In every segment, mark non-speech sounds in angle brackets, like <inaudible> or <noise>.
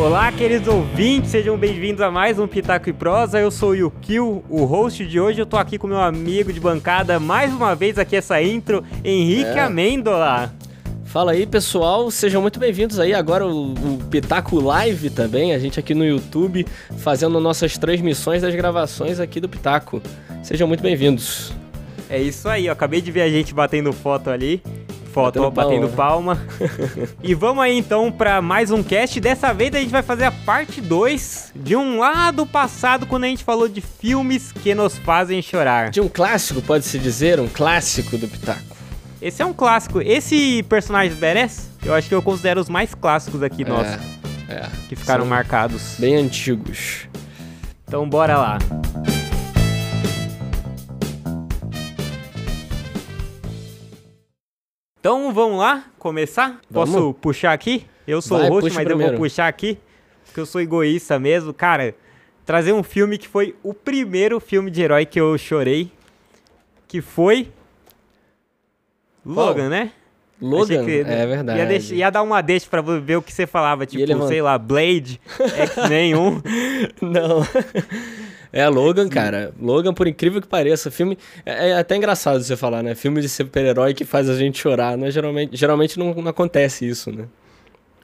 Olá, queridos ouvintes, sejam bem-vindos a mais um Pitaco e Prosa. Eu sou o Yukio, o host de hoje. Eu tô aqui com meu amigo de bancada, mais uma vez aqui essa intro, Henrique É. Amêndola. Fala aí, pessoal, sejam muito bem-vindos aí. Agora o, o Pitaco Live também, a gente aqui no YouTube fazendo nossas transmissões das gravações aqui do Pitaco. Sejam muito bem-vindos. É isso aí, eu acabei de ver a gente batendo foto ali. Foto, Batendo batendo palma. <laughs> e vamos aí então pra mais um cast. Dessa vez a gente vai fazer a parte 2 de um lá do passado, quando a gente falou de filmes que nos fazem chorar. De um clássico, pode-se dizer, um clássico do Pitaco. Esse é um clássico. Esse personagem Beres, eu acho que eu considero os mais clássicos aqui nossos, É, é. que ficaram marcados. Bem antigos. Então bora lá. Então vamos lá começar? Vamos. Posso puxar aqui? Eu sou Vai, o host, mas eu primeiro. vou puxar aqui, porque eu sou egoísta mesmo. Cara, trazer um filme que foi o primeiro filme de herói que eu chorei, que foi Qual? Logan, né? Logan, que é verdade. Ia, deixar- ia dar uma deixa pra ver o que você falava, tipo, sei lá, Blade, X-Men 1. <laughs> Não. <laughs> É Logan, cara. Logan, por incrível que pareça, filme. É, é até engraçado você falar, né? Filme de super-herói que faz a gente chorar. Né? Geralmente, geralmente não, não acontece isso, né?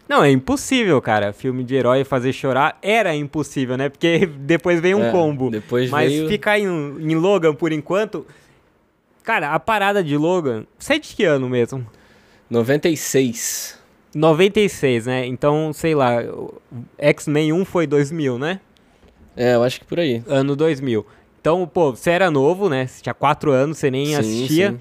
Não, é impossível, cara. Filme de herói fazer chorar era impossível, né? Porque <laughs> depois veio um É, combo. depois Mas veio- ficar em, em Logan por enquanto. Cara, a parada de Logan. Você é de que ano mesmo? 96. 96, né? Então, sei lá. X-Men 1 foi 2000, né? É, eu acho que por aí. Ano 2000. Então, pô, você era novo, né? Você tinha 4 anos, você nem Sim, assistia. sim.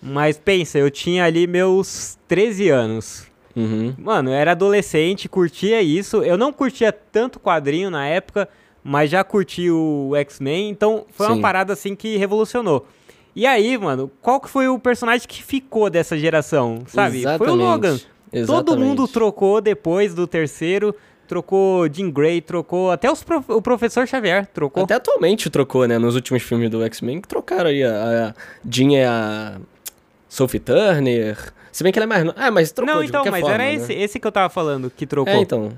Mas pensa, eu tinha ali meus 13 anos. Uhum. Mano, eu era adolescente, curtia isso. Eu não curtia tanto quadrinho na época, mas já curti o X-Men, então foi uma Sim. parada assim que revolucionou. E aí, mano, qual que foi o personagem que ficou dessa geração, sabe? Foi o Exatamente. Logan. Todo Exatamente. mundo trocou depois do terceiro, trocou Jean Grey, trocou até os prof- o professor Xavier, trocou. Até atualmente trocou, né? Nos últimos filmes do X-Men, que trocaram aí. A, a Jean é a Sophie Turner. Se bem que ela é mais. Ah, mas trocou não, então, mas forma, era né? esse, esse que eu tava falando, que trocou. É, então.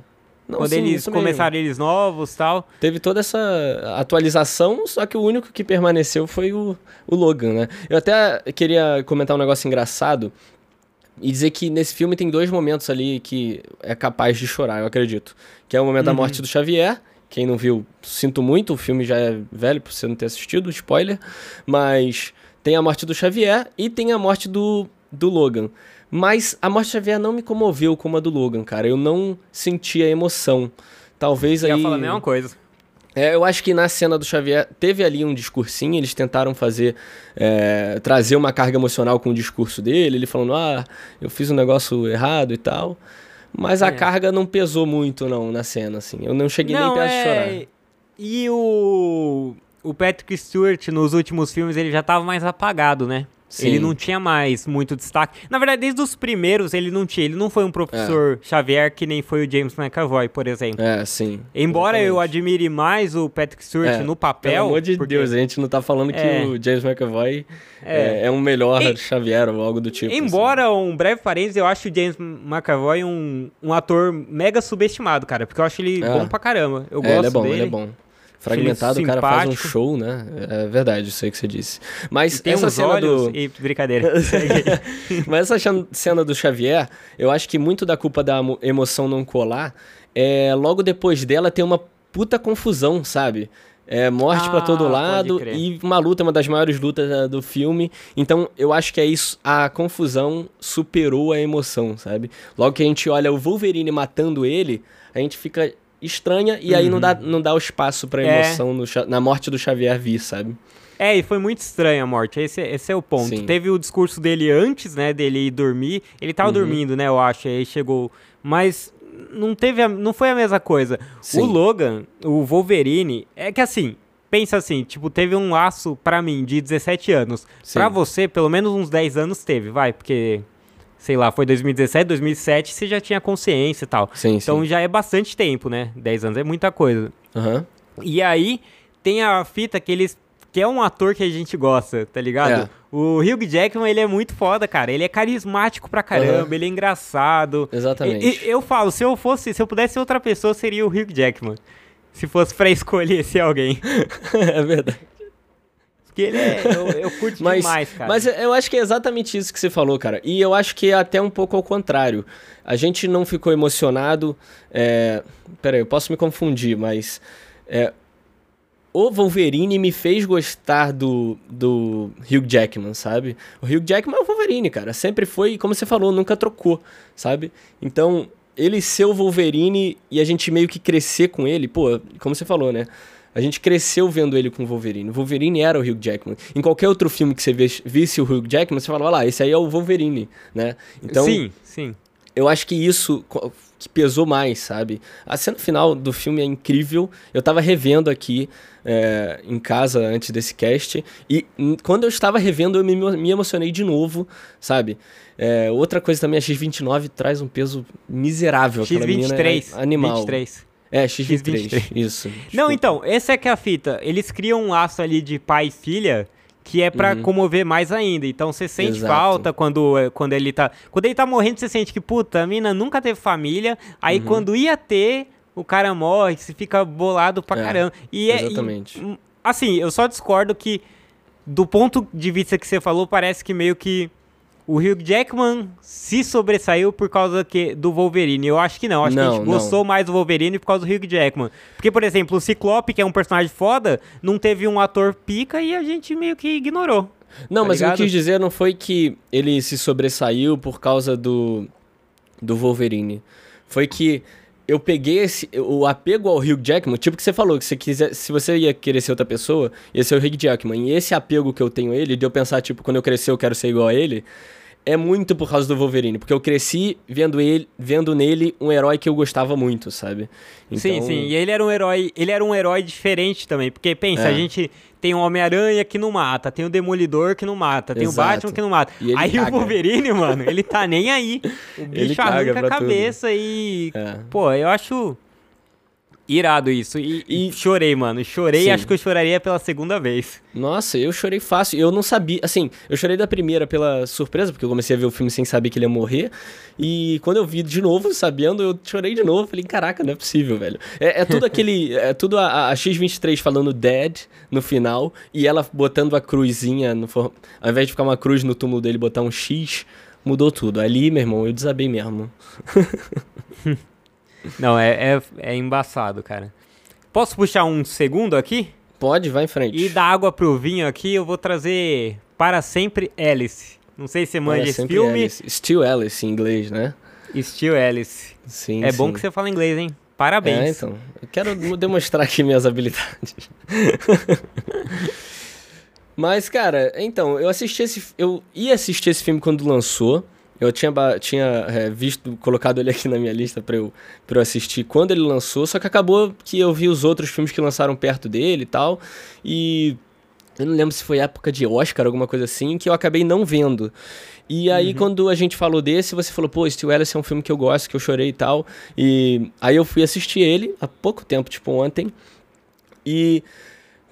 Não, Quando sim, eles começaram eles novos e tal. Teve toda essa atualização, só que o único que permaneceu foi o, o Logan, né? Eu até queria comentar um negócio engraçado e dizer que nesse filme tem dois momentos ali que é capaz de chorar, eu acredito. Que é o momento da Uhum. morte do Xavier. Quem não viu, sinto muito, o filme já é velho por você não ter assistido, spoiler. Mas tem a morte do Xavier e tem a morte do, do Logan. Mas a morte do Xavier não me comoveu como a do Logan, cara. Eu não senti a emoção. Talvez Eu aí. ia falar a mesma coisa. É, eu acho que na cena do Xavier teve ali um discursinho, eles tentaram fazer, é, trazer uma carga emocional com o discurso dele, ele falando, ah, eu fiz um negócio errado e tal. Mas a É. carga não pesou muito, não, na cena, assim. Eu não cheguei nem perto de chorar. é, E o o Patrick Stewart nos últimos filmes ele já tava mais apagado, né? Sim. Ele não tinha mais muito destaque. Na verdade, desde os primeiros ele não tinha. Ele não foi um professor Xavier que nem foi o James McAvoy, por exemplo. É, sim. Embora eu exatamente. admire mais o Patrick Stewart É, no papel. Pelo amor de porque- Deus, a gente não tá falando que É. o James McAvoy É. é, é um melhor E- Xavier ou algo do tipo. assim. Embora um breve parênteses, eu acho o James McAvoy um, um ator mega subestimado, cara. Porque eu acho ele É. bom pra caramba. Eu É, gosto ele é bom, dele. ele é bom. Fragmentado, o cara faz um show, né? É verdade, isso aí que você disse. Mas tem essa cena olhos do. e brincadeira. <laughs> <laughs> Mas essa cena do Xavier, eu acho que muito da culpa da emo- emoção não colar é logo depois dela ter uma puta confusão, sabe? É morte pra Ah, todo pode lado e uma luta, uma das maiores lutas eh, do filme. Então, eu acho que é isso, a confusão superou a emoção, sabe? Logo que a gente olha o Wolverine matando ele, a gente fica estranha e aí não dá, não dá o espaço pra Uhum. É. emoção no Xa- na morte do Xavier vir, sabe? É, e foi muito estranha a morte. Esse, esse é o ponto. Sim. Teve o discurso dele antes, né, dele ir dormir. Ele tava Uhum. dormindo, né, eu acho. Aí chegou. Mas não teve, a- não foi a mesma coisa. Sim. O Logan, o Wolverine, é que assim, pensa assim, tipo, teve um laço pra mim de 17 anos. Pra você, pelo menos uns 10 anos teve, vai, porque sei lá, foi 2017, 2007, você já tinha consciência e tal. Sim, Então sim. já é bastante tempo, né? 10 anos é muita coisa. Aham. E aí tem a fita que eles que é um ator que a gente gosta, tá ligado? É. O Hugh Jackman, ele é muito foda, cara. Ele é carismático pra caramba, Aham. ele é engraçado. Exatamente. E- eu falo, se eu fosse, se eu pudesse ser outra pessoa, seria o Hugh Jackman. Se fosse pra <laughs> escolher ser alguém. <laughs> é verdade. Porque ele é. Eu, eu curto <laughs> Mas, demais, cara. mas eu acho que é exatamente isso que você falou, cara. E eu acho que é até um pouco ao contrário. A gente não ficou emocionado. É... Peraí, eu posso me confundir, mas. é, O Wolverine me fez gostar do, do Hugh Jackman, sabe? O Hugh Jackman é o Wolverine, cara. Sempre foi, como você falou, nunca trocou, sabe? Então, ele ser o Wolverine e a gente meio que crescer com ele, pô, como você falou, né? A gente cresceu vendo ele com o Wolverine. O Wolverine era o Hugh Jackman. Em qualquer outro filme que você visse, o Hugh Jackman, você fala, olha lá, esse aí é o Wolverine, né? Então, sim, sim. eu acho que isso que pesou mais, sabe? A cena final do filme é incrível. Eu tava revendo aqui é, em casa antes desse cast. E quando eu estava revendo, eu me, me emocionei de novo, sabe? É, outra coisa também, a X-29 traz um peso miserável. Aquela menina é X23. animal. 23. É, X-23. X23. Isso. Não, Desculpa. então, essa é que é a fita. Eles criam um laço ali de pai e filha que é pra Uhum. comover mais ainda. Então você sente Exato. falta quando, eh, quando ele tá. Quando ele tá morrendo, você sente que, puta, a mina nunca teve família. Aí Uhum. quando ia ter, o cara morre, você fica bolado pra É, caramba. E é- e- exatamente. assim, eu só discordo que, do ponto de vista que você falou, parece que meio que. O Hugh Jackman se sobressaiu por causa que, do Wolverine. Eu acho que não. Acho que a Não, gente não. gostou mais do Wolverine por causa do Hugh Jackman. Porque, por exemplo, o Ciclope, que é um personagem foda, não teve um ator pica e a gente meio que ignorou. Não, tá mas o que eu ligado? quis dizer não foi que ele se sobressaiu por causa do, do Wolverine. Foi que eu peguei esse, o apego ao Hugh Jackman, tipo que você falou, que você quiser, se você ia querer ser outra pessoa, ia ser o Hugh Jackman. E esse apego que eu tenho a ele, de eu pensar, tipo, quando eu crescer eu quero ser igual a ele, é muito por causa do Wolverine. Porque eu cresci vendo, ele, vendo nele um herói que eu gostava muito, sabe? sim, Então, sim. E ele era um herói. Ele era um herói diferente também. Porque, pensa, É. a gente tem o Homem-Aranha que não mata, tem o Demolidor que não mata, tem Exato. o Batman que não mata. Ele Aí caga. o Wolverine, mano, ele tá nem aí. O Ele bicho caga arranca a pra tudo. cabeça e. É. Pô, eu acho. Irado isso. E, E- chorei, mano. Chorei, Sim. acho que eu choraria pela segunda vez. Nossa, eu chorei fácil. Eu não sabia. Assim, eu chorei da primeira pela surpresa, porque eu comecei a ver o filme sem saber que ele ia morrer. E quando eu vi de novo, sabendo, eu chorei de novo. Falei, caraca, não é possível, velho. É, é tudo aquele. <laughs> É tudo a, a X23 falando dead no final. E ela botando a cruzinha. No, for- ao invés de ficar uma cruz no túmulo dele, botar um X. Mudou tudo. Ali, meu irmão, eu desabei mesmo. <laughs> Não, é, é, é embaçado, cara. Posso puxar um segundo aqui? Pode, vai em frente. E dar água pro vinho aqui, eu vou trazer Para Sempre Alice. Não sei se você manja Olha, esse filme. Alice. Still Alice em inglês, né? Still Alice. Sim. é bom sim. que você fala inglês, hein? Parabéns. É, então. Eu quero <laughs> demonstrar aqui minhas habilidades. <laughs> Mas, cara, então, eu assisti esse. Eu ia assistir esse filme quando lançou. Eu tinha, tinha é, visto, colocado ele aqui na minha lista pra eu, pra eu assistir quando ele lançou, só que acabou que eu vi os outros filmes que lançaram perto dele e tal. E eu não lembro se foi época de Oscar, alguma coisa assim, que eu acabei não vendo. E aí, quando a gente falou desse, você falou, pô, Steel Alice é um filme que eu gosto, que eu chorei e tal. E aí eu fui assistir ele há pouco tempo, tipo ontem. E,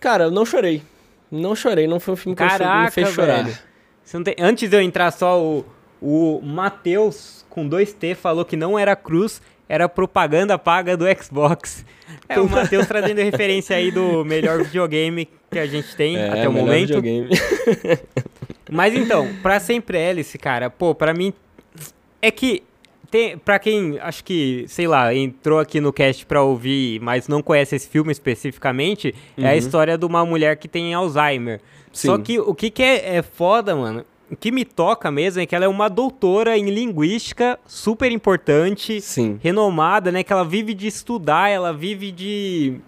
cara, eu não chorei. Não chorei, não foi um filme que eu cho- me fez chorar. velho. Tem... Antes de eu entrar só, o, o Matheus, com dois T, falou que não era cruz, era propaganda paga do Xbox. <laughs> É, o Matheus trazendo referência aí do melhor videogame que a gente tem É, até o momento. videogame. <laughs> Mas então, pra sempre Alice, cara, pô, pra mim é que tem, pra quem acho que, sei lá, entrou aqui no cast pra ouvir, mas não conhece esse filme especificamente, é a Uhum. história de uma mulher que tem Alzheimer. Só Sim. que o que, que é, é foda, mano, o que me toca mesmo é que ela é uma doutora em linguística super importante, Sim. renomada, né? Que ela vive de estudar, ela vive de.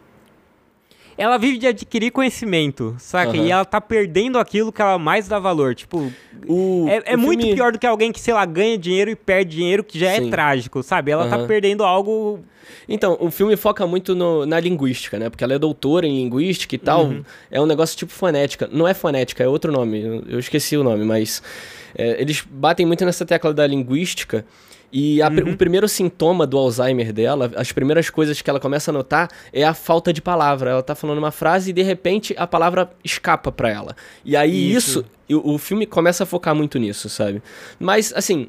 Ela vive de adquirir conhecimento, saca? Aham. E ela tá perdendo aquilo que ela mais dá valor. Tipo, O, é, é o muito filme- pior do que alguém que, sei lá, ganha dinheiro e perde dinheiro, que já é Sim. trágico, sabe? Ela tá Aham. perdendo algo. Então, o filme foca muito no- na linguística, né? Porque ela é doutora em linguística e tal. Uhum. É um negócio tipo fonética. Não é fonética, é outro nome. Eu, eu esqueci o nome, mas. É, eles batem muito nessa tecla da linguística. E a, uhum. o primeiro sintoma do Alzheimer dela, as primeiras coisas que ela começa a notar é a falta de palavra. Ela tá falando uma frase e de repente a palavra escapa para ela. E aí isso, isso o, o filme começa a focar muito nisso, sabe? Mas assim,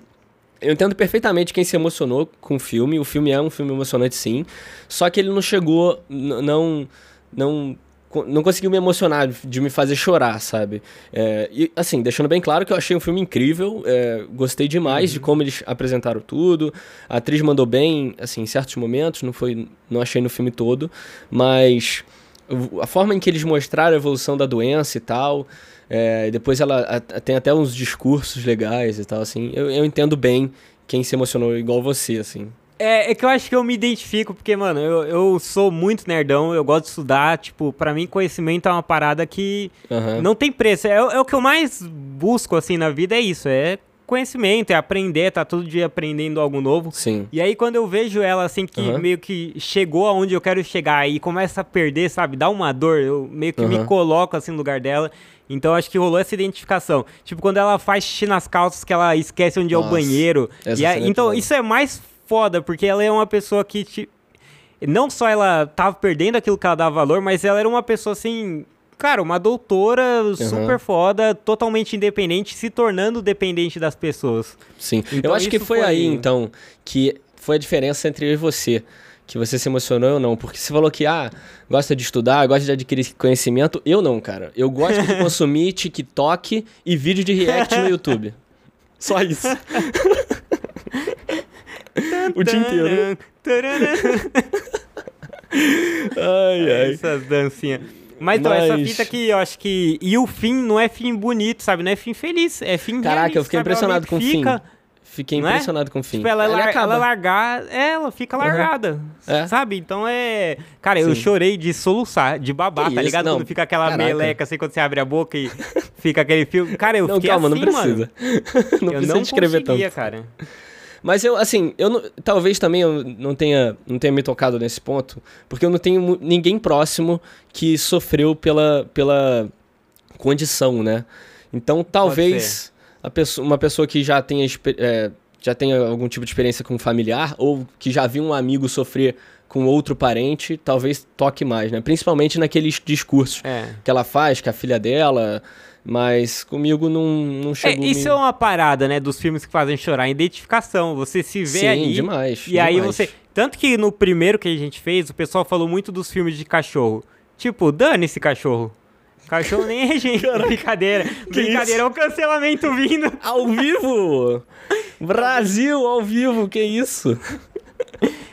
eu entendo perfeitamente quem se emocionou com o filme. O filme é um filme emocionante, sim. Só que ele não chegou, não, não não conseguiu me emocionar, de me fazer chorar, sabe? É, e, assim, deixando bem claro que eu achei um filme incrível, é, gostei demais uhum. de como eles apresentaram tudo, a atriz mandou bem, assim, em certos momentos, não foi, não achei no filme todo, mas a forma em que eles mostraram a evolução da doença e tal, é, depois ela a, tem até uns discursos legais e tal, assim, eu, eu entendo bem quem se emocionou igual você, assim. É, é que eu acho que eu me identifico, porque, mano, eu, eu sou muito nerdão, eu gosto de estudar, tipo, para mim conhecimento é uma parada que uhum. não tem preço. É, é o que eu mais busco, assim, na vida, é isso, é conhecimento, é aprender, tá todo dia aprendendo algo novo. Sim. E aí quando eu vejo ela assim que uhum. meio que chegou aonde eu quero chegar e começa a perder, sabe, dá uma dor, eu meio que uhum. me coloco assim no lugar dela. Então acho que rolou essa identificação. Tipo quando ela faz xixi nas calças que ela esquece onde Nossa, é o banheiro. E aí, então isso é mais foda, porque ela é uma pessoa que. Te... Não só ela tava perdendo aquilo que ela dava valor, mas ela era uma pessoa assim. Cara, uma doutora uhum. super foda, totalmente independente, se tornando dependente das pessoas. Sim. Então, eu acho que foi, foi aí, então, que foi a diferença entre eu e você que você se emocionou ou não. Porque você falou que, ah, gosta de estudar, gosta de adquirir conhecimento. Eu não, cara. Eu gosto de <laughs> consumir TikTok e vídeo de react no <laughs> YouTube. Só isso. O dia inteiro. ai, ai. Essas dancinhas. Mas, então, Mas... essa fita aqui, eu acho que. E o fim não é fim bonito, sabe? Não é fim feliz, é fim Caraca, realista, eu fiquei impressionado com o fim. Fiquei é? impressionado é? com o fim. Tipo, ela, ela, ela largar, é, ela fica largada, uhum. é. sabe? Então é... Cara, Sim. eu chorei de soluçar, de babar, que tá ligado? Não. Quando fica aquela Caraca. meleca, assim, quando você abre a boca e fica aquele fio. Cara, eu não, fiquei calma, assim, não precisa. <laughs> não eu precisa não escrever tanto. cara. Mas eu, assim, eu não, talvez também eu não tenha, não tenha me tocado nesse ponto, porque eu não tenho ninguém próximo que sofreu pela, pela condição, né? Então talvez pessoa, uma pessoa que já tenha, é, já tenha algum tipo de experiência com um familiar, ou que já viu um amigo sofrer com outro parente, talvez toque mais, né? Principalmente naqueles discursos é. que ela faz, que a filha dela mas comigo não, não é, chegou. É, isso me... é uma parada, né, dos filmes que fazem chorar, identificação. Você se vê Sim, ali. demais. E demais. aí você. Tanto que no primeiro que a gente fez, o pessoal falou muito dos filmes de cachorro. Tipo, dane esse cachorro. Cachorro nem é gente. Brincadeira. Que Brincadeira, é o cancelamento vindo. Ao vivo! Brasil, ao vivo, que isso?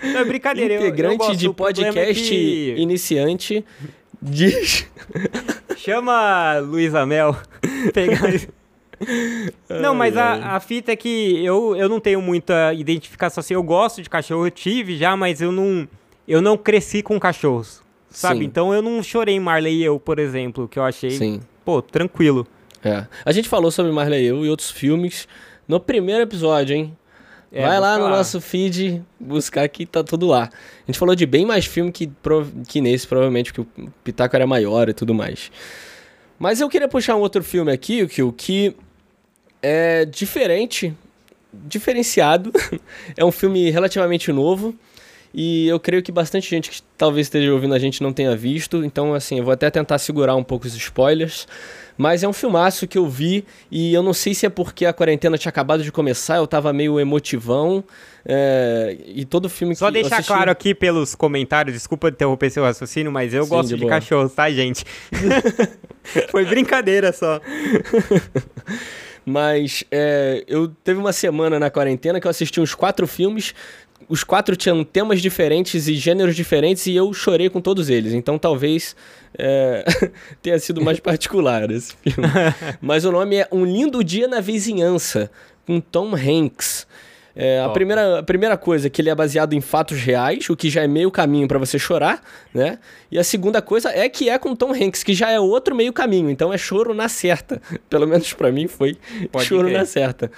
Não, é brincadeira. Integrante eu, eu de podcast que... iniciante Diz. Chama Luísa Mel. <laughs> Pegar. Não, mas a, a fita é que eu, eu não tenho muita identificação assim. Eu gosto de cachorro, eu tive já, mas eu não, eu não cresci com cachorros. Sabe? Sim. Então eu não chorei em Marley e eu, por exemplo, que eu achei, Sim. pô, tranquilo. É. A gente falou sobre Marley e eu e outros filmes no primeiro episódio, hein? É, Vai lá no nosso feed buscar que tá tudo lá. A gente falou de bem mais filme que, que nesse, provavelmente, porque o Pitaco era maior e tudo mais. Mas eu queria puxar um outro filme aqui, o que, que é diferente, diferenciado. <laughs> é um filme relativamente novo. E eu creio que bastante gente que talvez esteja ouvindo a gente não tenha visto. Então, assim, eu vou até tentar segurar um pouco os spoilers. Mas é um filmaço que eu vi e eu não sei se é porque a quarentena tinha acabado de começar, eu tava meio emotivão. É, e todo filme Só que deixar assisti... claro aqui pelos comentários, desculpa interromper seu raciocínio, mas eu Sim, gosto de, de cachorros, tá, gente? <laughs> Foi brincadeira só. mas é, eu teve uma semana na quarentena que eu assisti uns quatro filmes os quatro tinham temas diferentes e gêneros diferentes e eu chorei com todos eles. Então talvez é, <laughs> tenha sido mais <laughs> particular esse filme. <laughs> Mas o nome é Um Lindo Dia na Vizinhança, com Tom Hanks. É, a, primeira, a primeira coisa é que ele é baseado em fatos reais, o que já é meio caminho para você chorar, né? E a segunda coisa é que é com Tom Hanks, que já é outro meio caminho, então é choro na certa. Pelo menos para mim foi Pode choro na certa.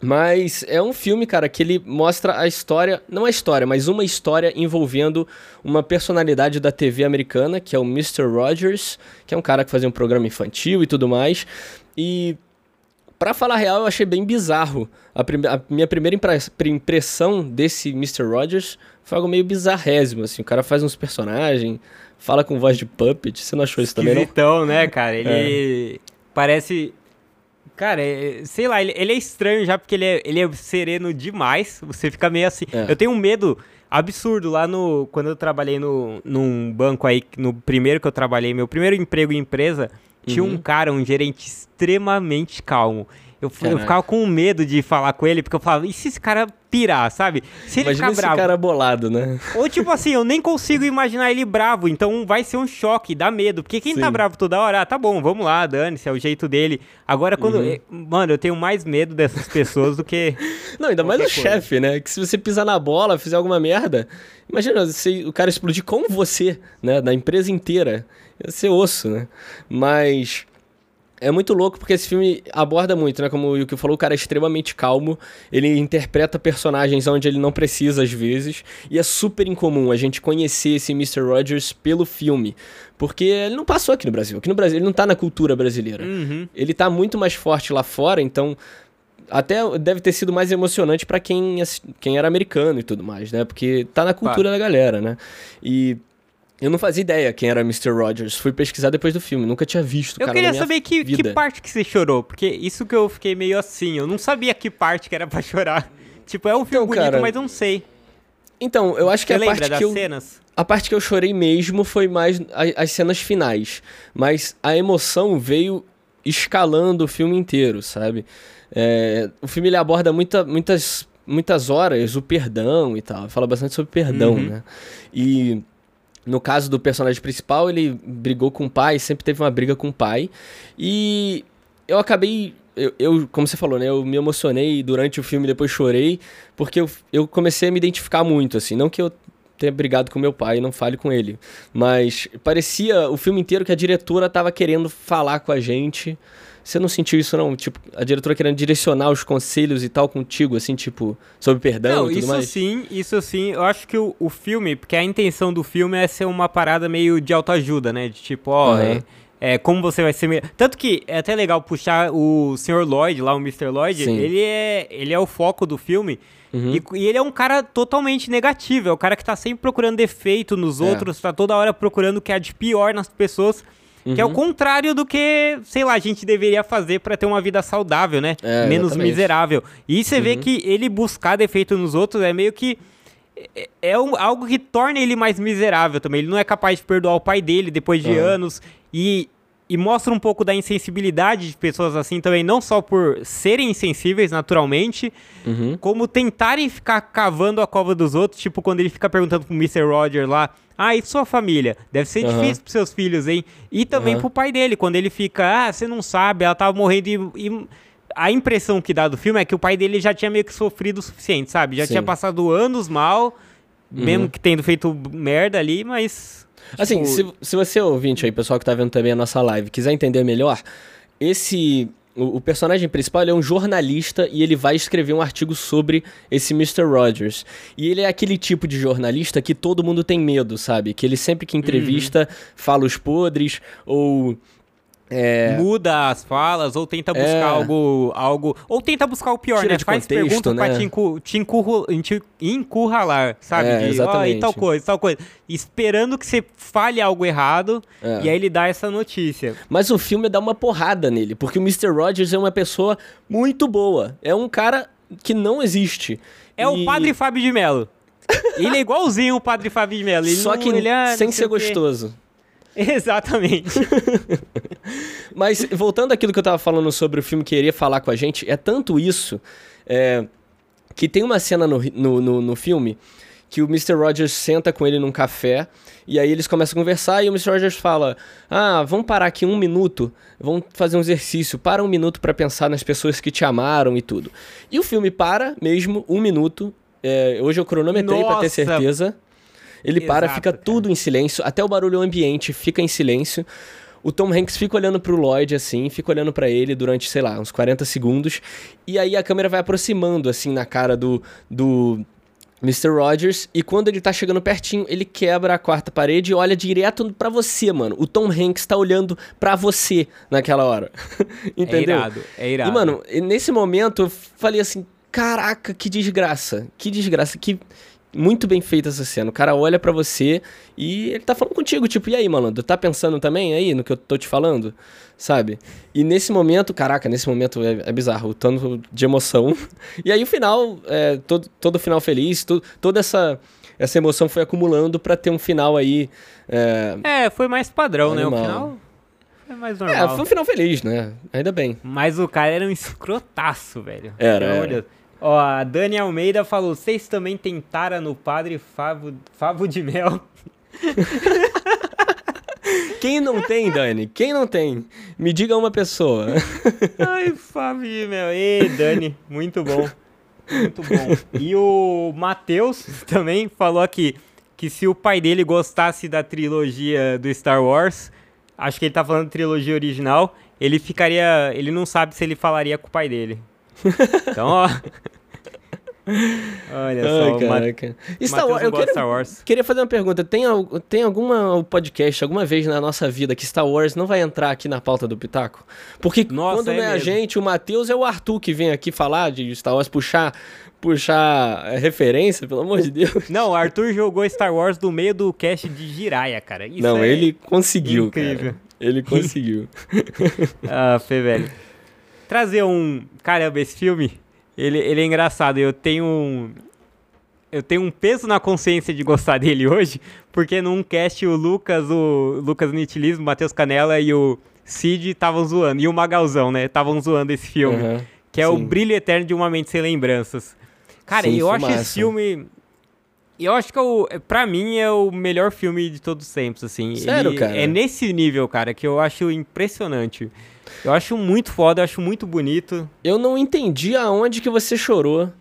Mas é um filme, cara, que ele mostra a história, não a história, mas uma história envolvendo uma personalidade da TV americana, que é o Mr. Rogers, que é um cara que fazia um programa infantil e tudo mais. E Pra falar real, eu achei bem bizarro. A, a minha primeira impressão desse Mr. Rogers foi algo meio bizarrésimo, assim. O cara faz uns personagens, fala com voz de puppet. Você não achou isso também, não? Então, né, cara? Ele é. parece... Cara, é, sei lá, ele, ele, é estranho já porque ele é, ele é sereno demais. Você fica meio assim... É. Eu tenho um medo absurdo lá no... Quando eu trabalhei no, num banco aí, no primeiro que eu trabalhei, meu primeiro emprego em empresa... Tinha uhum. um cara, um gerente extremamente calmo. Eu, eu, ficava com medo de falar com ele, porque eu falava, e se esse cara pirar, sabe? Se ele Imagina ficar bravo. esse cara bolado, né? Ou tipo assim, eu nem consigo imaginar ele bravo, então vai ser um choque, dá medo. Porque quem tá Sim. tá bravo toda hora, ah, tá bom, vamos lá, dane-se, é o jeito dele. Agora, quando. Uhum. Mano, eu tenho mais medo dessas pessoas do que. <laughs> Não, ainda mais o chefe, né? Que se você pisar na bola, fizer alguma merda, imagina se o cara explodir com você, né? Da empresa inteira. Ia ser osso, né? Mas é muito louco porque esse filme aborda muito, né? Como o Yuki falou, o cara é extremamente calmo, ele interpreta personagens onde ele não precisa às vezes, e é super incomum a gente conhecer esse Mr. Rogers pelo filme, porque ele não passou aqui no Brasil. Aqui no Brasil ele não tá na cultura brasileira. Uhum. Ele tá muito mais forte lá fora, então até deve ter sido mais emocionante para quem, quem era americano e tudo mais, né? Porque tá na cultura da galera, né? E eu não fazia ideia quem era Mr. Rogers. Fui pesquisar depois do filme. Nunca tinha visto o Eu cara queria saber que, que, parte que você chorou. Porque isso que eu fiquei meio assim. Eu não sabia que parte que era pra <laughs> chorar. Tipo, é um filme então, bonito, cara, mas não sei. Então, eu acho que você a parte das que eu... cenas? A parte que eu chorei mesmo foi mais as cenas finais. Mas a emoção veio escalando o filme inteiro, sabe? É, o filme ele aborda muita, muitas, muitas horas o perdão e tal. Fala bastante sobre perdão, uhum. né? E no caso do personagem principal, ele brigou com o pai, sempre teve uma briga com o pai. E eu acabei. Eu, eu, como você falou, né? Eu me emocionei durante o filme, depois chorei, porque eu, eu comecei a me identificar muito, assim. Não que eu tenha brigado com meu pai não fale com ele. Mas parecia o filme inteiro que a diretora tava querendo falar com a gente você não sentiu isso, não? Tipo, a diretora querendo direcionar os conselhos e tal contigo, assim, tipo, sobre perdão não, e tudo isso mais? Isso sim, isso sim. Eu acho que o, o filme, porque a intenção do filme é ser uma parada meio de autoajuda, né? De tipo, ó, uhum. é, é, como você vai ser. Tanto que é até legal puxar o Sr. Lloyd, lá, o Mr. Lloyd, sim. ele é, ele é o foco do filme. Uhum. E, e, ele é um cara totalmente negativo, é o cara que tá sempre procurando defeito nos é. outros, tá toda hora procurando o que há de pior nas pessoas. Uhum. Que é o uhum. contrário do que, sei lá, a gente deveria fazer para ter uma vida saudável, né? É, Menos exatamente. miserável. E você uhum. vê que ele buscar defeito nos outros é meio que é, é um, algo que torna ele mais miserável também. Ele não é capaz de perdoar o pai dele depois de uhum. anos. E, e mostra um pouco da insensibilidade de pessoas assim também, não só por serem insensíveis naturalmente, uhum. como tentarem ficar cavando a cova dos outros. Tipo, quando ele fica perguntando pro Mr. Roger lá ah, e sua família? Deve ser uhum. difícil pros seus filhos, hein? E também uhum. pro pai dele, quando ele fica, ah, você não sabe, ela tava morrendo e, e, a impressão que dá do filme é que o pai dele já tinha meio que sofrido o suficiente, sabe? Já Sim. tinha passado anos mal, uhum. mesmo que tendo feito merda ali, mas. Assim, tipo... se, se você ouvinte aí, pessoal que tá vendo também a nossa live, quiser entender melhor, esse o, personagem principal é um jornalista e ele vai escrever um artigo sobre esse Mr. Rogers. E ele é aquele tipo de jornalista que todo mundo tem medo, sabe? Que ele sempre que entrevista uhum. fala os podres ou é... Muda as falas, ou tenta buscar é... algo, algo. Ou tenta buscar o pior, Tira né? Faz contexto, perguntas né? pra te, encu, te, te encurralar, sabe? É, de, oh, e tal coisa, tal coisa. Esperando que você fale algo errado, é. e aí ele dá essa notícia. Mas o filme dá uma porrada nele, porque o Mr. Rogers é uma pessoa muito boa. É um cara que não existe. É e... o Padre Fábio de Mello. <laughs> ele é igualzinho o Padre Fábio de Mello. Ele Só não, que ele é, sem ser gostoso. <laughs> Exatamente. <laughs> Mas voltando àquilo que eu tava falando sobre o filme que queria falar com a gente, é tanto isso é, que tem uma cena no, no, no, no filme que o Mr. Rogers senta com ele num café e aí eles começam a conversar e o Mr. Rogers fala: Ah, vamos parar aqui um minuto, vamos fazer um exercício, para um minuto para pensar nas pessoas que te amaram e tudo. E o filme para mesmo um minuto. É, hoje eu cronometrei para ter certeza. Ele Exato, para, fica cara. tudo em silêncio, até o barulho ambiente fica em silêncio. O Tom Hanks fica olhando pro Lloyd assim, fica olhando para ele durante, sei lá, uns 40 segundos, e aí a câmera vai aproximando assim na cara do do Mr. Rogers, e quando ele tá chegando pertinho, ele quebra a quarta parede e olha direto para você, mano. O Tom Hanks tá olhando para você naquela hora. <laughs> Entendeu? É irado, é irado. E, mano, nesse momento eu falei assim: caraca, que desgraça. Que desgraça, que. Muito bem feita essa cena. O cara olha para você e ele tá falando contigo, tipo, e aí, malandro, tá pensando também aí no que eu tô te falando? Sabe? E nesse momento, caraca, nesse momento é, é bizarro, o tanto de emoção. <laughs> E aí o final, é, todo, todo final feliz, todo, toda essa, essa emoção foi acumulando para ter um final aí. É, é, foi mais padrão, animal. né? O final foi mais normal. É, foi um final feliz, né? Ainda bem. Mas o cara era um escrotaço, velho. Era. era. Ó, a Dani Almeida falou: vocês também tentaram no Padre Favo, Favo de Mel. <laughs> Quem não tem, Dani? Quem não tem? Me diga uma pessoa. <laughs> Ai, Favo de Mel. Ei, Dani, muito bom. Muito bom. E o Matheus também falou aqui que se o pai dele gostasse da trilogia do Star Wars, acho que ele tá falando trilogia original, ele ficaria. Ele não sabe se ele falaria com o pai dele. Então, ó. Olha só, caraca. Star Wars, eu queria, Star Wars. queria fazer uma pergunta. Tem, tem alguma podcast, alguma vez na nossa vida que Star Wars não vai entrar aqui na pauta do Pitaco? Porque nossa, quando é não é mesmo. a gente, o Matheus é o Arthur que vem aqui falar de Star Wars, puxar, puxar é, referência, pelo amor de Deus. Não, o Arthur jogou Star Wars no meio do cast de Jiraya, cara. Isso não, é ele conseguiu, incrível. Cara. Ele conseguiu. <laughs> ah, Fê, velho trazer um. Caramba, esse filme, ele, ele é engraçado. Eu tenho um. Eu tenho um peso na consciência de gostar <laughs> dele hoje, porque num cast o Lucas, o Lucas Nitilismo, o Matheus Canela e o Cid estavam zoando. E o Magalzão, né? Estavam zoando esse filme. Uhum, que é sim. o Brilho Eterno de Uma Mente Sem Lembranças. Cara, sim, eu acho esse filme. Eu acho que é o, pra mim é o melhor filme de todos os tempos, assim. Sério, Ele cara? É nesse nível, cara, que eu acho impressionante. Eu acho muito foda, eu acho muito bonito. Eu não entendi aonde que você chorou.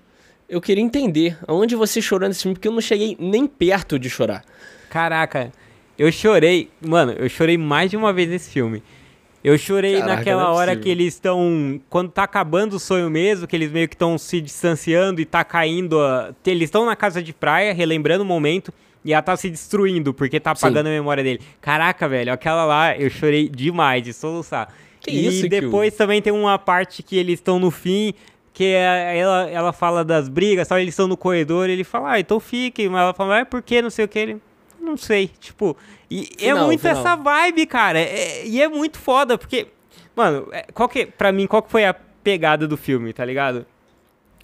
Eu queria entender aonde você chorou nesse filme, porque eu não cheguei nem perto de chorar. Caraca, eu chorei. Mano, eu chorei mais de uma vez nesse filme. Eu chorei Caraca, naquela é hora que eles estão. Quando tá acabando o sonho mesmo, que eles meio que estão se distanciando e tá caindo. A... Eles estão na casa de praia, relembrando o momento. E ela tá se destruindo, porque tá apagando Sim. a memória dele. Caraca, velho, aquela lá eu chorei demais de soluçar. Que e isso, depois que... também tem uma parte que eles estão no fim, que é, ela, ela fala das brigas, só eles estão no corredor, ele fala, ah, então fique, mas ela fala, ah, por que, não sei o que, ele, não sei, tipo, e é final, é muito final. essa vibe, cara, é, e é muito foda, porque, mano, é, qual que, pra mim, qual que foi a pegada do filme, tá ligado?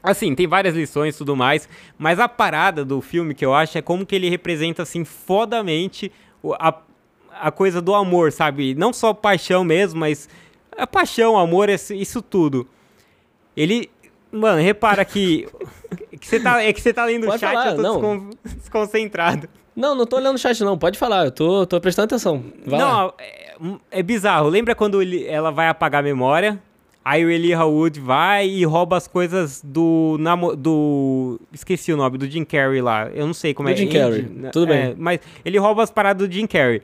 Assim, tem várias lições e tudo mais, mas a parada do filme que eu acho é como que ele representa, assim, fodamente a, a coisa do amor, sabe? Não só paixão mesmo, mas a paixão, amor, isso tudo. Ele. Mano, repara que. <laughs> que você tá, é que você tá lendo o chat falar, eu tô não. desconcentrado. Não, não tô olhando o chat, não. Pode falar, eu tô, tô prestando atenção. Vai não, é, é, bizarro. Lembra quando ele, ela vai apagar a memória? Aí o Elijah Wood vai e rouba as coisas do. do esqueci o nome, do Jim Carrey lá. Eu não sei como do é. Jim Carrey. Tudo é, bem. Mas ele rouba as paradas do Jim Carrey.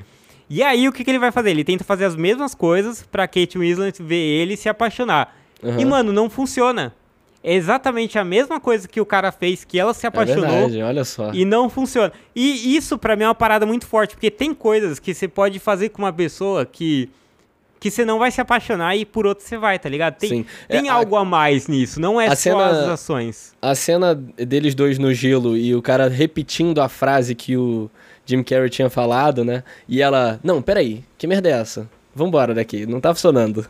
E aí o que, que ele vai fazer? Ele tenta fazer as mesmas coisas pra Kate Winslet ver ele e se apaixonar. Uhum. E, mano, não funciona. É exatamente a mesma coisa que o cara fez, que ela se é apaixonou. É verdade, olha só. E não funciona. E isso, para mim, é uma parada muito forte, porque tem coisas que você pode fazer com uma pessoa que que você não vai se apaixonar e por outro você vai, tá ligado? Tem, Sim. tem é, algo a, a, mais nisso, não é só cena, as ações. A cena deles dois no gelo e o cara repetindo a frase que o Jim Carrey tinha falado, né? E ela, não, peraí, que merda é essa? Vambora daqui, não tá funcionando.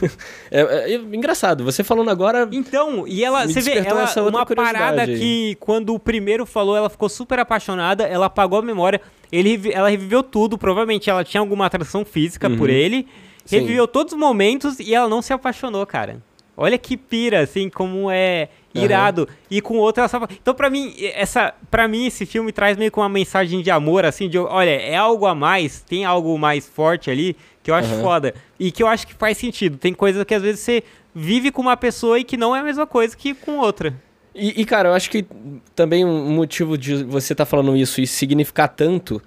<laughs> é, é, é, engraçado, você falando agora. Então, e ela, você vê, ela, uma parada aí. que quando o primeiro falou, ela ficou super apaixonada, ela apagou a memória, ele, ela reviveu tudo, provavelmente ela tinha alguma atração física uhum. por ele, reviveu Sim. todos os momentos e ela não se apaixonou, cara. Olha que pira, assim, como é irado. Uhum. E com outra só... Então, para mim, essa, para mim, esse filme traz meio com uma mensagem de amor, assim, de olha, é algo a mais, tem algo mais forte ali que eu acho uhum. foda. E que eu acho que faz sentido. Tem coisas que às vezes você vive com uma pessoa e que não é a mesma coisa que com outra. E, e cara, eu acho que também um motivo de você estar tá falando isso e significar tanto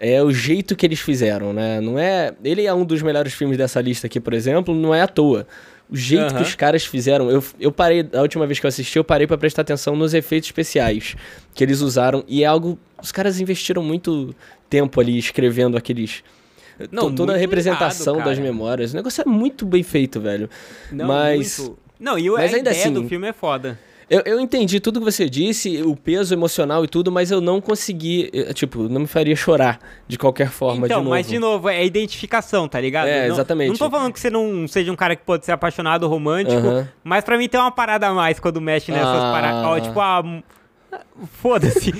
é o jeito que eles fizeram, né? Não é. Ele é um dos melhores filmes dessa lista aqui, por exemplo, não é à toa. O jeito que Aham. os caras fizeram. Eu, eu parei, a última vez que eu assisti, eu parei pra prestar atenção nos efeitos especiais que eles usaram. E é algo. Os caras investiram muito tempo ali escrevendo aqueles. Não, to- toda a representação irado, das memórias. O negócio é muito bem feito, velho. Não, Mas- muito. Não, e o- mas a ainda ideia assim- do filme é foda. Eu, eu entendi tudo que você disse, o peso emocional e tudo, mas eu não consegui. Tipo, não me faria chorar de qualquer forma então, de novo. mas de novo, é identificação, tá ligado? É, Não- exatamente. Não tô falando que você não seja um cara que pode ser apaixonado, romântico, Aham. mas pra mim tem uma parada a mais quando mexe nessas Ah. paradas. Tipo, a. Foda-se.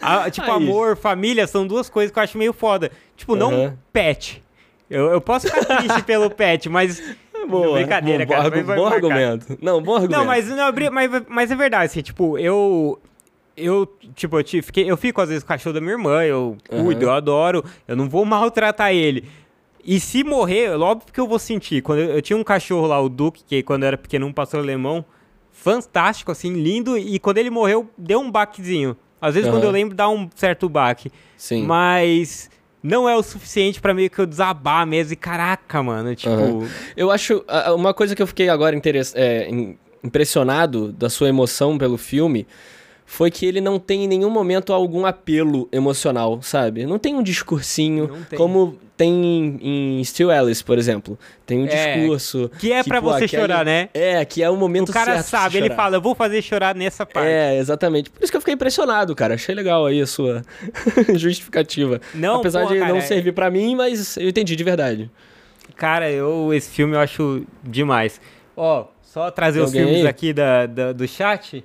A- <laughs> tipo, Aí. amor, família, são duas coisas que eu acho meio foda. Tipo, não Aham. pet. Eu, eu posso ficar triste <laughs> pelo pet, mas. Boa, brincadeira, bom, cara. bom, bom argumento. Não, bom argumento. Não, mas, não, bri- mas, mas é verdade, assim, tipo, eu. Eu, tipo, eu, te- fiquei, eu fico às vezes com o cachorro da minha irmã, eu cuido, eu adoro, eu não vou <laughs> maltratar ele. E se morrer, óbvio que eu vou sentir. Quando eu, eu tinha um cachorro lá, o Duque, que quando eu era pequeno, um pastor alemão, fantástico, assim, lindo, e quando ele morreu, deu um baquezinho. Às vezes, quando Aham. eu lembro, dá um certo baque. Sim. Mas não é o suficiente pra meio que eu desabar mesmo. E caraca, mano, tipo. Aham. Eu acho. Uma coisa que eu fiquei agora interess- é, im- impressionado da sua emoção pelo filme foi que ele não tem em nenhum momento algum apelo emocional, sabe? Não tem um discursinho, tem. como tem em, em Still Alice, por exemplo. Tem um É, discurso. Que é pra pô, você aquele- chorar, né? É, que é o momento O cara certo sabe, ele fala, eu vou fazer chorar nessa parte. É, exatamente. Por isso que eu fiquei impressionado, cara. Achei legal aí a sua <laughs> justificativa. Não, Apesar porra, de cara, não é- servir pra mim, mas eu entendi de verdade. Cara, eu, esse filme eu acho demais. Ó, só trazer Tem os filmes aí? aqui da, da- do chat.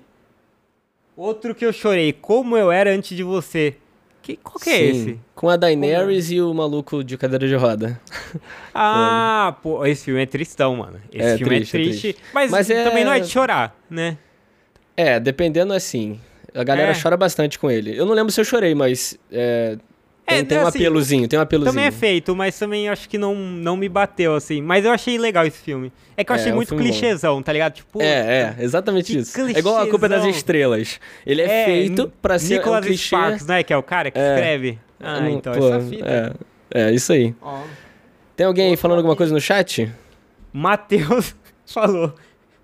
Outro que eu chorei, Como Eu Era Antes de Você. Que, qual que é Sim, esse? Com a Daenerys e o maluco de cadeira de roda. <laughs> Ah, pô, esse filme é tristão, mano. Esse É filme triste, é é triste. triste. Mas, Mas é- também não é de chorar, né? É, dependendo assim. A galera É. chora bastante com ele. Eu não lembro se eu chorei, mas é, tem, É, tem um assim, apelozinho, tem um apelozinho. Também é feito, mas também acho que não, não me bateu, assim. Mas eu achei legal esse filme. É que eu É, achei é um muito bom. clichêzão, tá ligado? Tipo, É, é, exatamente isso. É igual a Culpa das clichêzão. Estrelas. Ele é, feito pra ser Nicholas um clichê. Sparks, né? Que é o cara que É. escreve. Ah, Não, então, pô, essa fita. É, é, isso aí. Ó. Tem alguém aí falando alguma coisa no chat? Matheus <laughs> falou.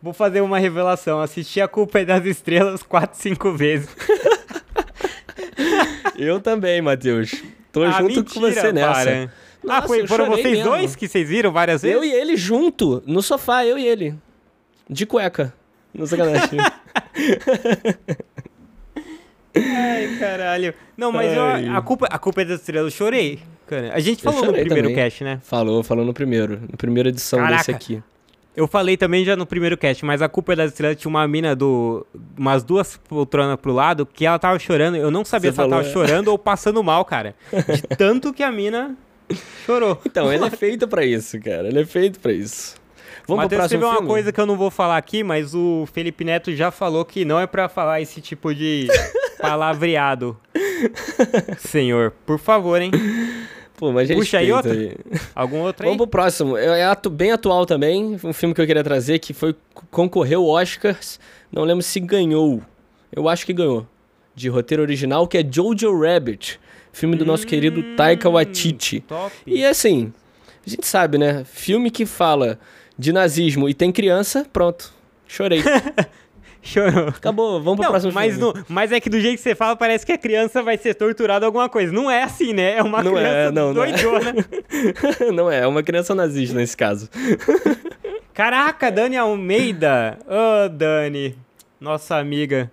Vou fazer uma revelação. Assisti a Culpa é das Estrelas 4, 5 vezes. <laughs> Eu também, Matheus. Tô ah, junto com mentira, você nessa. para. ah, Nossa, foi, eu foram vocês mesmo. dois que vocês viram várias vezes? Eu e ele junto, no sofá, eu e ele. De cueca. No sacanagem. <laughs> Ai, caralho. Não, mas eu- a, culpa, a Culpa é das Estrelas eu chorei. Cara, a gente falou no primeiro também. cast, né? falou, falou no primeiro. Na primeira edição Caraca. desse aqui. Eu falei também já no primeiro cast, mas a Culpa é das Estrelas tinha uma mina do. umas duas poltronas pro lado que ela tava chorando. Eu não sabia Você se ela falou, tava é. chorando ou passando mal, cara. <laughs> De tanto que a mina chorou. Então, ele é <laughs> feito pra isso, cara. Ele é feito pra isso. Vamos pro Matheus próximo uma filme? coisa que eu não vou falar aqui, mas o Felipe Neto já falou que não é pra falar esse tipo de <laughs> palavreado. Senhor, por favor, hein? Pô, mas Puxa aí outra. Algum outro aí? Vamos pro próximo. É é atu- bem atual também. Um filme que eu queria trazer que foi concorreu ao Oscars. Não lembro se ganhou. Eu acho que ganhou. De roteiro original, que é Jojo Rabbit. Filme do nosso querido Taika Waititi. Top. E assim, a gente sabe, né? Filme que fala de nazismo e tem criança, pronto. Chorei. <laughs> Chorou. Acabou, vamos pro Não, próximo mas, filme. no- mas é que do jeito que você fala, parece que a criança vai ser torturada alguma coisa. Não é assim, né? É uma Não é, criança não, não é. doidona. <laughs> não é, é uma criança nazista nesse caso. <laughs> Caraca, Dani Almeida. Ô, Dani, nossa amiga,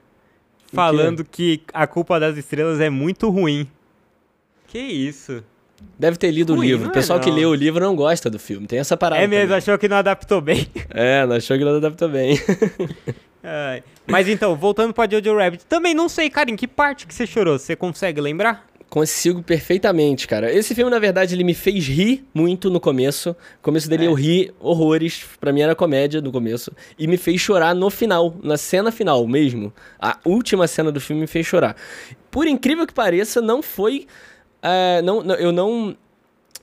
falando que a culpa das estrelas é muito ruim. Que isso? Deve ter lido o Ruim, livro. não O é, pessoal que não. lê o livro não gosta do filme. Tem essa parada. é mesmo, também. achou que não adaptou bem. É, achou que não adaptou bem. <laughs> Ai. Mas então, voltando pra Jojo Rabbit, também não sei, cara, em que parte que você chorou? Você consegue lembrar? Consigo perfeitamente, cara. Esse filme, na verdade, ele me fez rir muito no começo. No começo dele É. eu ri horrores. Pra mim era comédia no começo. E me fez chorar no final, na cena final mesmo. A última cena do filme me fez chorar. Por incrível que pareça, não foi. é, não, não- eu não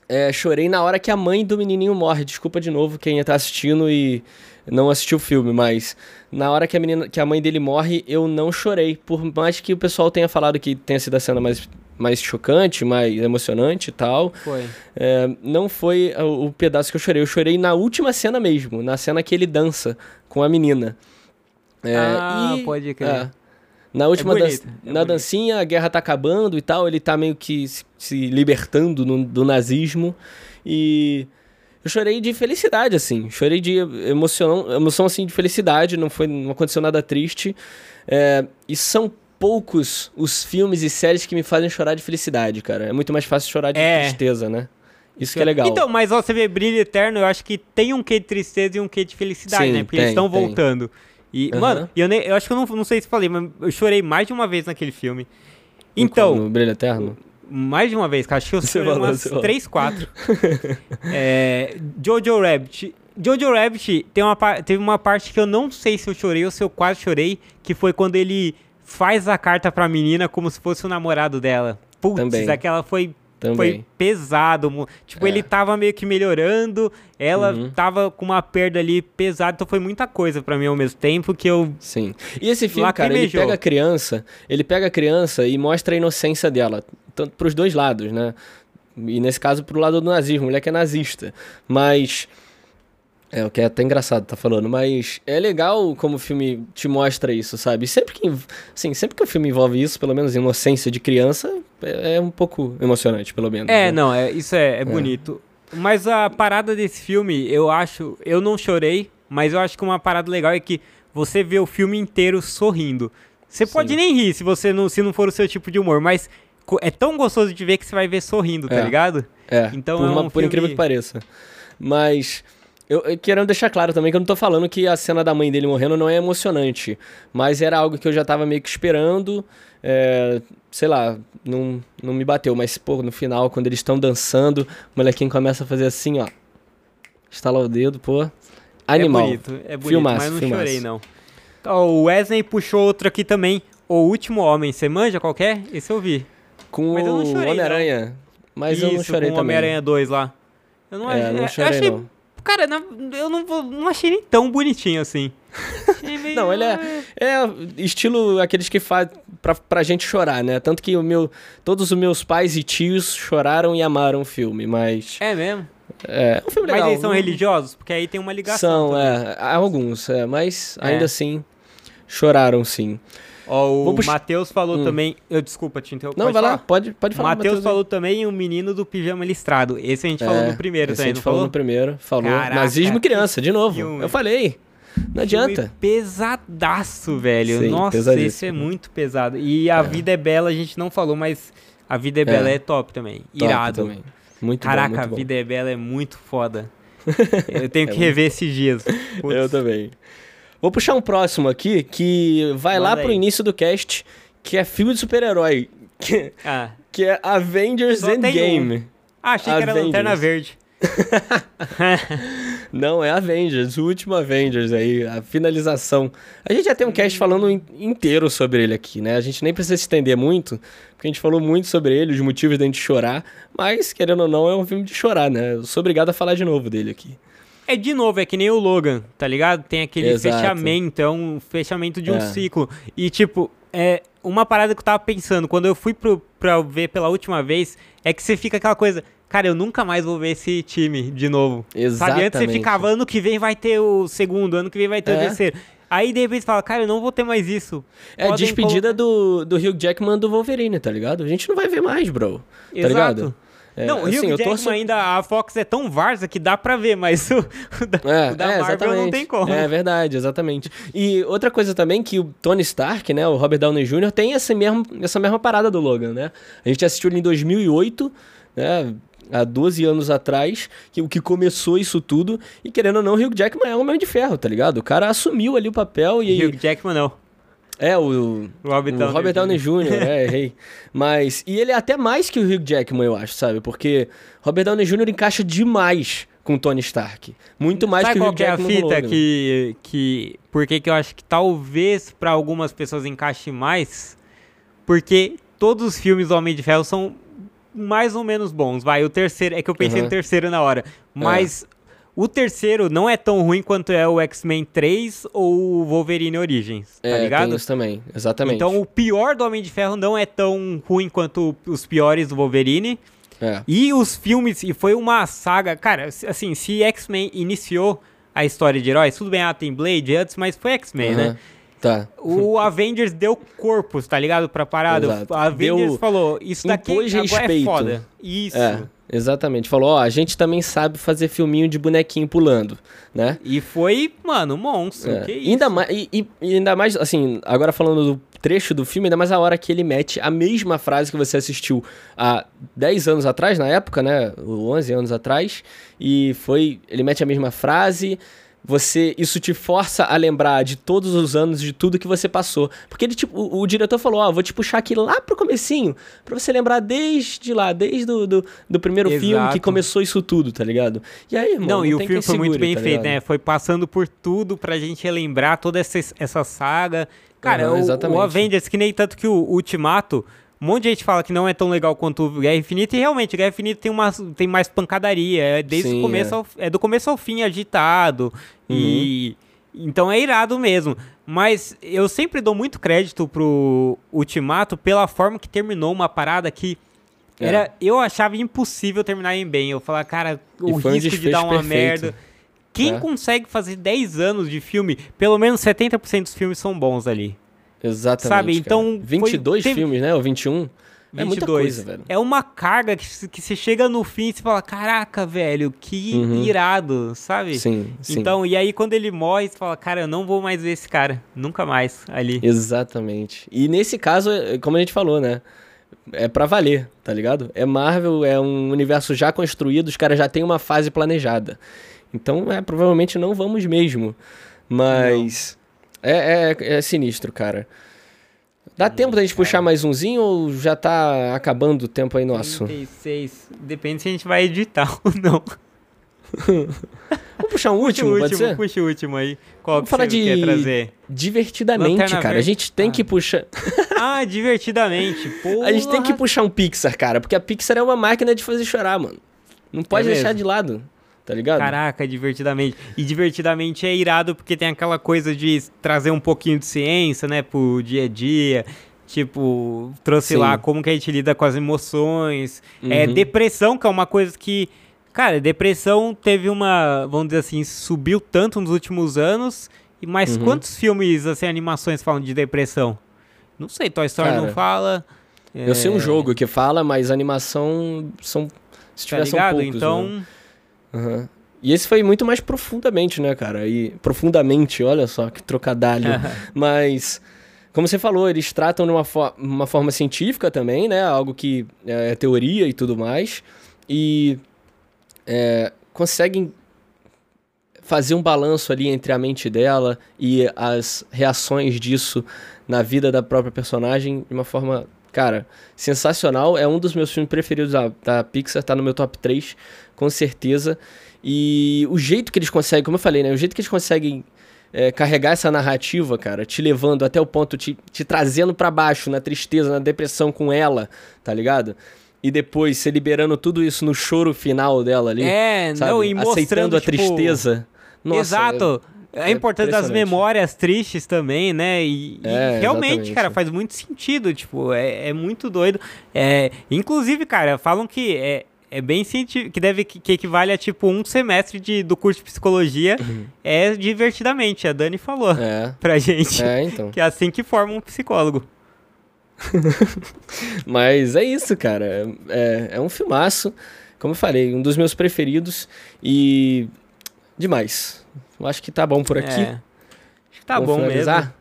é, chorei na hora que a mãe do menininho morre. Desculpa de novo quem tá assistindo e não assistiu o filme, mas na hora que a, menina, que a mãe dele morre, eu não chorei. Por mais que o pessoal tenha falado que tenha sido a cena mais mais chocante, mais emocionante e tal. Foi. É, não foi o, o pedaço que eu chorei. Eu chorei na última cena mesmo, na cena que ele dança com a menina. É, ah, e- pode crer. é. Na última bonito, dan- é na dancinha, a guerra tá acabando e tal, ele tá meio que se, se libertando no- do nazismo. E eu chorei de felicidade, assim. Chorei de emoção, emoção assim, de felicidade, não, foi, não aconteceu nada triste. É, e são poucos os filmes e séries que me fazem chorar de felicidade, cara. É muito mais fácil chorar de É. tristeza, né? Isso que é legal. Então, mas ó, você vê Brilho Eterno, eu acho que tem um quê de tristeza e um quê de felicidade, Sim, né? Porque tem, eles estão voltando. E, Aham. mano, eu, nem, eu acho que eu não, não sei se falei, mas eu chorei mais de uma vez naquele filme. Então, No Brilho Eterno? Mais de uma vez, cara. Acho que eu falou, umas falou. 3, 4. <laughs> é, Jojo Rabbit. Jojo Rabbit tem uma, teve uma parte que eu não sei se eu chorei ou se eu quase chorei, que foi quando ele faz a carta pra menina como se fosse o namorado dela. Putz, Também. aquela foi Também. foi pesado. Tipo, É. ele tava meio que melhorando, ela Uhum. tava com uma perda ali pesada, então foi muita coisa pra mim ao mesmo tempo que eu. Sim. E esse filme, cara, ele pega a criança, ele pega a criança e mostra a inocência dela, tanto pros dois lados, né? E nesse caso pro lado do nazismo, o moleque é nazista. Mas é o que é até engraçado tá falando, mas é legal como o filme te mostra isso, sabe? Sempre que, assim, sempre que o filme envolve isso, pelo menos inocência de criança, é, é um pouco emocionante, pelo menos. É, né? não, é, isso é, é bonito. Mas a parada desse filme, eu acho. Eu não chorei, mas eu acho que uma parada legal é que você vê o filme inteiro sorrindo. Você pode Sim. nem rir se você não, se não for o seu tipo de humor, mas é tão gostoso de ver que você vai ver sorrindo, tá É. ligado? É, Então por, é um por incrível filme- que pareça. Mas eu, eu querendo deixar claro também que eu não tô falando que a cena da mãe dele morrendo não é emocionante. Mas era algo que eu já tava meio que esperando. é, sei lá, não, não me bateu. Mas, pô, no final, quando eles estão dançando, o molequinho começa a fazer assim, ó. Estalar o dedo, pô. Animal. É bonito, é bonito, Filmaço, mas não filmaço. chorei, não. Ó, o Wesley puxou outro aqui também. O Último Homem. Você manja qualquer? Esse eu vi. Com Mas eu não o chorei, Homem-Aranha. Mas eu não Isso, chorei com o também. Homem-Aranha 2 lá. Eu não, É, achei- não eu chorei, achei não. Cara, eu não, não achei nem tão bonitinho assim. <laughs> Não, ele é, é estilo aqueles que faz pra, pra gente chorar, né? Tanto que o meu, todos os meus pais e tios choraram e amaram o filme, mas É mesmo? é, é um filme Mas legal. eles são religiosos? Porque aí tem uma ligação. São, também. é, alguns, é, mas É. ainda assim choraram sim. Ó, o pux- Matheus falou Hum. também. Eu desculpa te interromper. Não, pode vai lá, falar? pode, pode O falar. Matheus Matheus, falou também o menino do pijama listrado. Esse a gente É, falou no primeiro esse a também, gente não falou no primeiro, falou. Caraca, Nazismo e criança, de novo. filme. Eu falei. Não adianta. Pesadaço, velho. Sim, Nossa, esse é muito pesado. E A Vida é Bela a gente não falou, mas A Vida é Bela é, top também. Top Irado. também. Muito Caraca, bom, muito A bom. Vida é Bela é muito foda. <laughs> Eu tenho É que rever esses dias. <laughs> Putz. Eu também. Vou puxar um próximo aqui que vai lá Manda pro aí. início do cast, que é filme de super-herói. Que, <laughs> Ah. que é Avengers Só tem um. Endgame. Ah, achei que era Avengers. Lanterna Verde. <laughs> Não, é Avengers, o último Avengers aí, a finalização. A gente já tem um cast falando in- inteiro sobre ele aqui, né? A gente nem precisa se estender muito, porque a gente falou muito sobre ele, os motivos da gente chorar, mas, querendo ou não, é um filme de chorar, né? Eu sou obrigado a falar de novo dele aqui. É de novo, é que nem o Logan, tá ligado? Tem aquele Exato. fechamento, é um fechamento de um É. ciclo. E, tipo, é uma parada que eu tava pensando, quando eu fui pro, pra ver pela última vez, é que você fica aquela coisa, cara, eu nunca mais vou ver esse time de novo. Sabe? Antes você Exatamente. ficava, ano que vem vai ter o segundo, ano que vem vai ter o É. terceiro. Aí, de repente, você fala, cara, eu não vou ter mais isso. É a Podem despedida do, do Hugh Jackman do Wolverine, tá ligado? A gente não vai ver mais, bro. Tá Exato. ligado? É, não, o assim, eu Jackman torço- ainda, a Fox é tão varsa que dá pra ver, mas o, <laughs> o da, É, o da é, Marvel exatamente. não tem como. É verdade, exatamente. E outra coisa também que o Tony Stark, né, o Robert Downey Jr., tem essa mesma, essa mesma parada do Logan, né? A gente assistiu ele em 2008, né, há 12 anos atrás, que o que começou isso tudo, e querendo ou não, o Hugh Jackman é um homem de ferro, tá ligado? O cara assumiu ali o papel e... Hugh Jackman não. É, o... Robert o Downey Robert Jr. Downey Jr., é, <laughs> errei. Mas. E ele é até mais que o Hugh Jackman, eu acho, sabe? Porque Robert Downey Jr. encaixa demais com Tony Stark. Muito mais Sabe que o qual Hugh que é a Jackman. com o fita que, que... Por que eu acho que talvez pra algumas pessoas encaixe mais? Porque todos os filmes do Homem de Ferro são mais ou menos bons. Vai, o terceiro... É que eu pensei Aham. no terceiro na hora. Mas o terceiro não é tão ruim quanto é o X-Men 3 ou o Wolverine Origins, tá é, ligado? tem isso também, exatamente. Então o pior do Homem de Ferro não é tão ruim quanto os piores do Wolverine. É. E os filmes, e foi uma saga, cara, assim, se X-Men iniciou a história de heróis, tudo bem, ah, tem Blade antes, mas foi X-Men, né? Tá. O <laughs> Avengers deu corpos, tá ligado? Pra parada. Exato. O Avengers Deu- falou, isso daqui impôs agora é foda. Isso. É, exatamente. Falou, ó, a gente também sabe fazer filminho de bonequinho pulando, né? E foi, mano, monstro. É. Que isso? Ainda mais, e, e- ainda mais, assim, agora falando do trecho do filme, ainda mais a hora que ele mete a mesma frase que você assistiu há 10 anos atrás, na época, né? 11 anos atrás, e foi. Ele mete a mesma frase. Você, isso te força a lembrar de todos os anos, de tudo que você passou. Porque ele, tipo, o, o diretor falou, ó, vou te puxar aqui lá pro comecinho, pra você lembrar desde lá, desde do, do, do primeiro filme que Exato. começou isso tudo, tá ligado? E aí, irmão, Não, e o filme foi muito bem tá feito, né? Foi passando por tudo pra gente relembrar toda essa, essa saga. Cara, Aham, o- o. Avengers, que nem tanto que o Ultimato, um monte de gente fala que não é tão legal quanto o Guerra Infinita, e realmente, Guerra Infinita tem, uma, tem mais pancadaria, é desde Sim, o começo é. ao, é do começo ao fim agitado, e... Então é irado mesmo. Mas eu sempre dou muito crédito pro Ultimato pela forma que terminou uma parada que... É. Era, eu achava impossível terminar em bem. Eu falava, cara, o um risco de dar uma perfeito. merda. Quem É. consegue fazer 10 anos de filme, pelo menos 70% dos filmes são bons ali. Exatamente. Sabe, cara. então foi- 22 teve- filmes, né? Ou 21? É muita 22. coisa, velho. É uma carga que, que você chega no fim e você fala, caraca, velho, que Uhum. irado, sabe? Sim, sim. Então, e aí quando ele morre, você fala, cara, eu não vou mais ver esse cara. Nunca mais ali. Exatamente. E nesse caso, é- como a gente falou, né? É pra valer, tá ligado? É Marvel, é um universo já construído, os caras já têm uma fase planejada. Então, é, provavelmente não vamos mesmo. Mas. É, é, é sinistro, cara. Dá tempo da gente puxar mais umzinho ou já tá acabando o tempo aí nosso? 36. Depende se a gente vai editar <laughs> ou não. Vamos puxar um Puxa último, o pode último, ser? puxa o último aí. Qual Vamos que falar de- quer trazer? Divertidamente, Lanterna cara. A gente tem Ah. que puxar. <laughs> Ah, divertidamente. Porra. A gente tem que puxar um Pixar, cara, porque a Pixar é uma máquina de fazer chorar, mano. Não pode É deixar mesmo? de lado, tá ligado? Caraca, divertidamente. E divertidamente é irado porque tem aquela coisa de trazer um pouquinho de ciência, né, pro dia a dia. Tipo, trouxe Sim. lá como que a gente lida com as emoções. É, Uhum. depressão, que é uma coisa que. Cara, depressão teve uma. Vamos dizer assim, subiu tanto nos últimos anos. Mas Uhum. quantos filmes, assim, animações falam de depressão? Não sei, Toy Story Cara, não fala. Eu sei um é, jogo que fala, mas animação são. Se Tá tiver, são ligado? poucos. então. né? Aham. E esse foi muito mais profundamente, né, cara? E profundamente, olha só que trocadalho. <laughs> Mas, como você falou, eles tratam de uma, fo- uma forma científica também, né? Algo que é teoria e tudo mais. E é, conseguem fazer um balanço ali entre a mente dela e as reações disso na vida da própria personagem de uma forma, cara, sensacional. É um dos meus filmes preferidos da, da Pixar, tá no meu top 3, com certeza. E o jeito que eles conseguem, como eu falei, né? O jeito que eles conseguem é, carregar essa narrativa, cara, te levando até o ponto, te, te trazendo pra baixo, na tristeza, na depressão com ela, tá ligado? E depois você liberando tudo isso no choro final dela ali. É, sabe? não, e mostrando, Aceitando a tipo, tristeza. Nossa, Exato. É, é importante das memórias tristes também, né? E, e É, realmente, exatamente. cara, faz muito sentido. Tipo, é, é muito doido. É, inclusive, cara, falam que é, é bem científico, que deve que equivale a tipo um semestre de, do curso de psicologia. É divertidamente. A Dani falou É, pra gente. é, então. Que é assim que forma um psicólogo. <laughs> Mas é isso, cara. É, é um filmaço. Como eu falei, um dos meus preferidos. E. Demais. Eu acho que tá bom por aqui. É. Acho que tá Vamos bom mesmo. finalizar?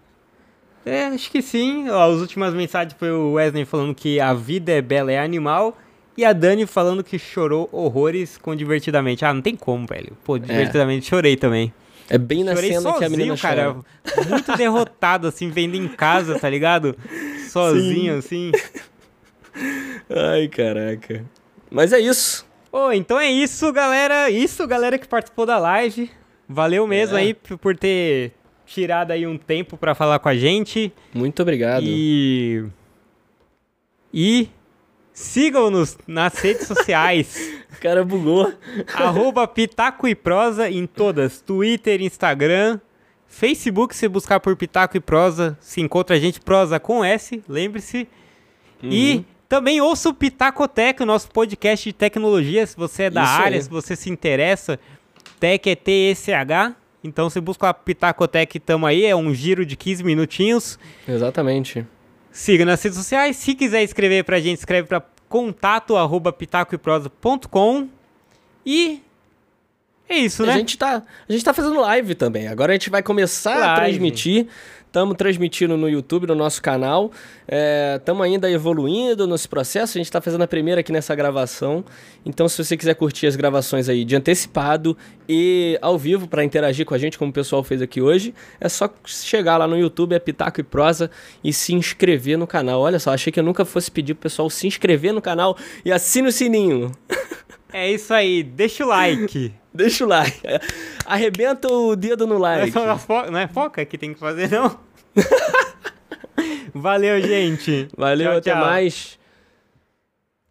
É, acho que sim. Ó, as últimas mensagens foi o Wesley falando que a vida é bela, é animal. E a Dani falando que chorou horrores com Divertidamente. Ah, não tem como, velho. Pô, Divertidamente chorei também. É bem na chorei cena sozinho, que a menina cara. chora. Muito <laughs> derrotado, assim, vendo em casa, tá ligado? Sozinho, assim. Ai, caraca. Mas é isso. Pô, então é isso, galera. Isso, galera que participou da live. Valeu mesmo É. aí por ter tirado aí um tempo pra falar com a gente. Muito obrigado. E. E. Sigam-nos nas redes sociais. <laughs> O cara bugou. arroba Pitaco e Prosa em todas. Twitter, Instagram, Facebook, se buscar por Pitaco e Prosa, se encontra a gente Prosa com S, lembre-se. Uhum. E também ouça o Pitacotec, o nosso podcast de tecnologia, se você é da Isso área, aí. se você se interessa. Tech é T-E-C-H. Então você busca a Pitacotec, tamo aí, é um giro de 15 minutinhos. Exatamente. Siga nas redes sociais. Se quiser escrever pra gente, escreve pra contato arroba pitacoeprosa.com. E é isso, né? A gente, tá, a gente tá fazendo live também. Agora a gente vai começar a Live. transmitir. Estamos transmitindo no YouTube, no nosso canal. Estamos ainda evoluindo nesse processo. A gente está fazendo a primeira aqui nessa gravação. Então, se você quiser curtir as gravações aí de antecipado e ao vivo para interagir com a gente, como o pessoal fez aqui hoje, é só chegar lá no YouTube, é Pitaco e Prosa, e se inscrever no canal. Olha só, achei que eu nunca fosse pedir pro pessoal se inscrever no canal e assine o sininho. <laughs> É isso aí. Deixa o like. <laughs> Deixa o like. Arrebenta o dedo no Não é, like. só a fo- não é foca que tem que fazer, não? <laughs> Valeu, gente. Valeu, Tchau, até tchau. mais.